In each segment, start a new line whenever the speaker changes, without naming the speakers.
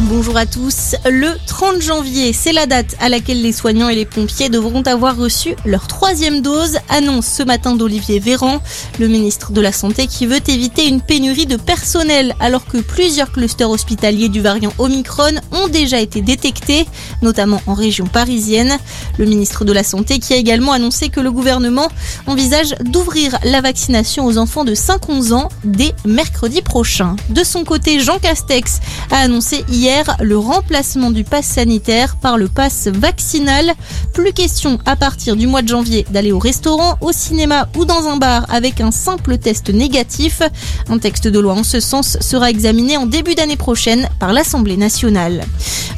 Bonjour à tous. Le 30 janvier, c'est la date à laquelle les soignants et les pompiers devront avoir reçu leur troisième dose, annonce ce matin d'Olivier Véran, le ministre de la Santé qui veut éviter une pénurie de personnel alors que plusieurs clusters hospitaliers du variant Omicron ont déjà été détectés, notamment en région parisienne. Le ministre de la Santé qui a également annoncé que le gouvernement envisage d'ouvrir la vaccination aux enfants de 5-11 ans dès mercredi prochain. De son côté, Jean Castex a annoncé hier hier le remplacement du pass sanitaire par le pass vaccinal. Plus question à partir du mois de janvier d'aller au restaurant, au cinéma ou dans un bar avec un simple test négatif. Un texte de loi en ce sens sera examiné en début d'année prochaine par l'Assemblée nationale.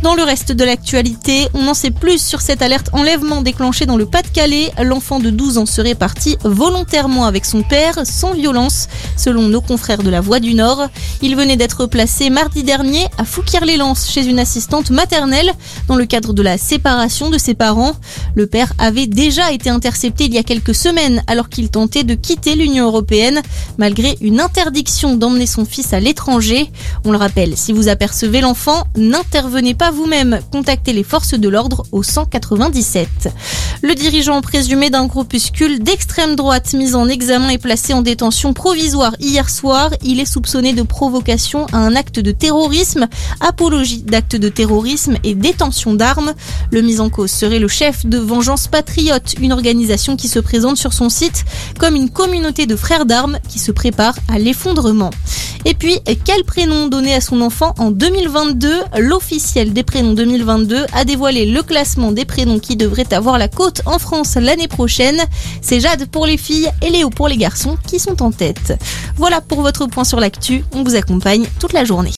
Dans le reste de l'actualité, on en sait plus sur cette alerte enlèvement déclenchée dans le Pas-de-Calais. L'enfant de 12 ans serait parti volontairement avec son père, sans violence, selon nos confrères de la Voix du Nord. Il venait d'être placé mardi dernier à Fouquier-les chez une assistante maternelle dans le cadre de la séparation de ses parents. Le père avait déjà été intercepté il y a quelques semaines alors qu'il tentait de quitter l'Union européenne malgré une interdiction d'emmener son fils à l'étranger. On le rappelle, si vous apercevez l'enfant, n'intervenez pas vous-même, contactez les forces de l'ordre au 197. Le dirigeant présumé d'un groupuscule d'extrême droite mis en examen et placé en détention provisoire hier soir, il est soupçonné de provocation à un acte de terrorisme, apologie d'actes de terrorisme et détention d'armes. Le mis en cause serait le chef de Vengeance Patriote, une organisation qui se présente sur son site comme une communauté de frères d'armes qui se prépare à l'effondrement. Et puis, quel prénom donner à son enfant en 2022 L'officiel des prénoms 2022 a dévoilé le classement des prénoms qui devraient avoir la côte en France l'année prochaine. C'est Jade pour les filles et Léo pour les garçons qui sont en tête. Voilà pour votre point sur l'actu. On vous accompagne toute la journée.